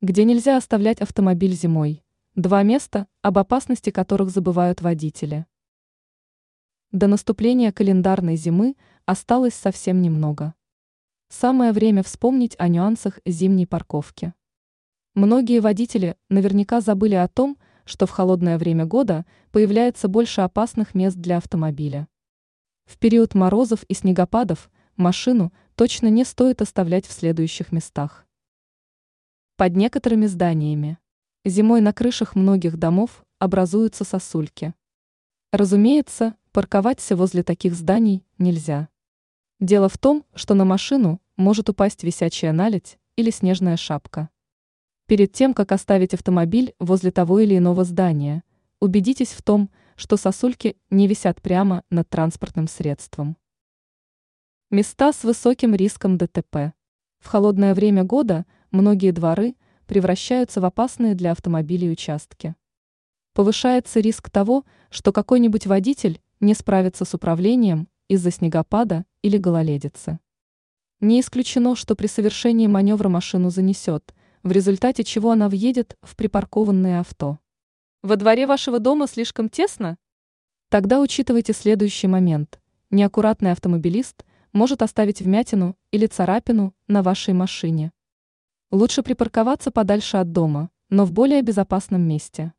Где нельзя оставлять автомобиль зимой. Два места, об опасности которых забывают водители. До наступления календарной зимы осталось совсем немного. Самое время вспомнить о нюансах зимней парковки. Многие водители наверняка забыли о том, что в холодное время года появляется больше опасных мест для автомобиля. В период морозов и снегопадов машину точно не стоит оставлять в следующих местах под некоторыми зданиями. Зимой на крышах многих домов образуются сосульки. Разумеется, парковаться возле таких зданий нельзя. Дело в том, что на машину может упасть висячая наледь или снежная шапка. Перед тем, как оставить автомобиль возле того или иного здания, убедитесь в том, что сосульки не висят прямо над транспортным средством. Места с высоким риском ДТП. В холодное время года – многие дворы превращаются в опасные для автомобилей участки. Повышается риск того, что какой-нибудь водитель не справится с управлением из-за снегопада или гололедицы. Не исключено, что при совершении маневра машину занесет, в результате чего она въедет в припаркованное авто. Во дворе вашего дома слишком тесно? Тогда учитывайте следующий момент. Неаккуратный автомобилист может оставить вмятину или царапину на вашей машине. Лучше припарковаться подальше от дома, но в более безопасном месте.